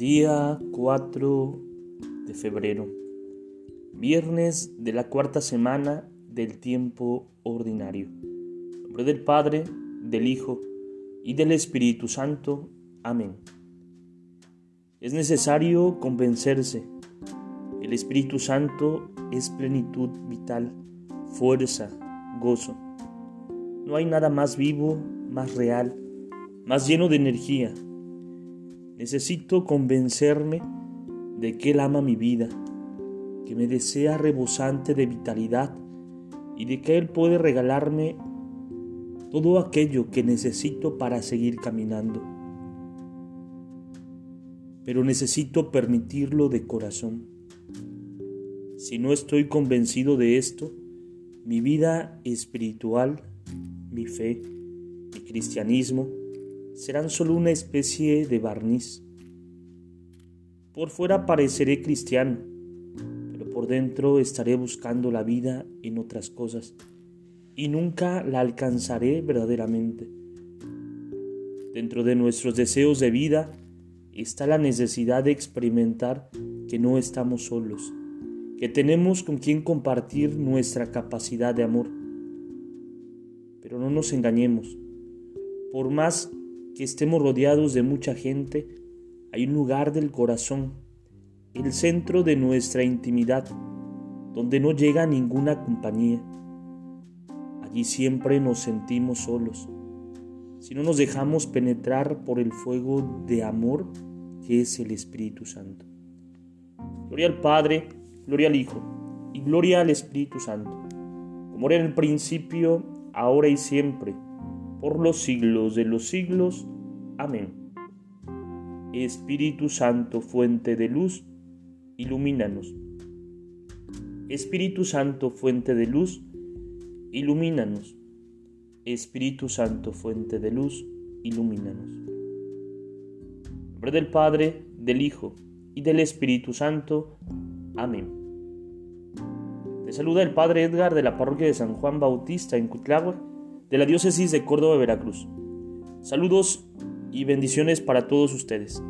Día 4 de febrero, viernes de la cuarta semana del tiempo ordinario. En nombre del Padre, del Hijo y del Espíritu Santo. Amén. Es necesario convencerse. El Espíritu Santo es plenitud vital, fuerza, gozo. No hay nada más vivo, más real, más lleno de energía. Necesito convencerme de que Él ama mi vida, que me desea rebosante de vitalidad y de que Él puede regalarme todo aquello que necesito para seguir caminando. Pero necesito permitirlo de corazón. Si no estoy convencido de esto, mi vida espiritual, mi fe, mi cristianismo, serán solo una especie de barniz por fuera pareceré cristiano, pero por dentro estaré buscando la vida en otras cosas y nunca la alcanzaré verdaderamente. Dentro de nuestros deseos de vida está la necesidad de experimentar que no estamos solos, que tenemos con quien compartir nuestra capacidad de amor. Pero no nos engañemos, por más que estemos rodeados de mucha gente, hay un lugar del corazón, el centro de nuestra intimidad, donde no llega ninguna compañía. Allí siempre nos sentimos solos, si no nos dejamos penetrar por el fuego de amor que es el Espíritu Santo. Gloria al Padre, gloria al Hijo y gloria al Espíritu Santo, como era en el principio, ahora y siempre, por los siglos de los siglos. Amén. Espíritu Santo, fuente de luz, ilumínanos. Espíritu Santo, fuente de luz, ilumínanos. Espíritu Santo, fuente de luz, ilumínanos. En nombre del Padre, del Hijo y del Espíritu Santo. Amén. Te saluda el Padre Edgar de la parroquia de San Juan Bautista en Cutlagua, de la diócesis de Córdoba, Veracruz. Saludos y bendiciones para todos ustedes.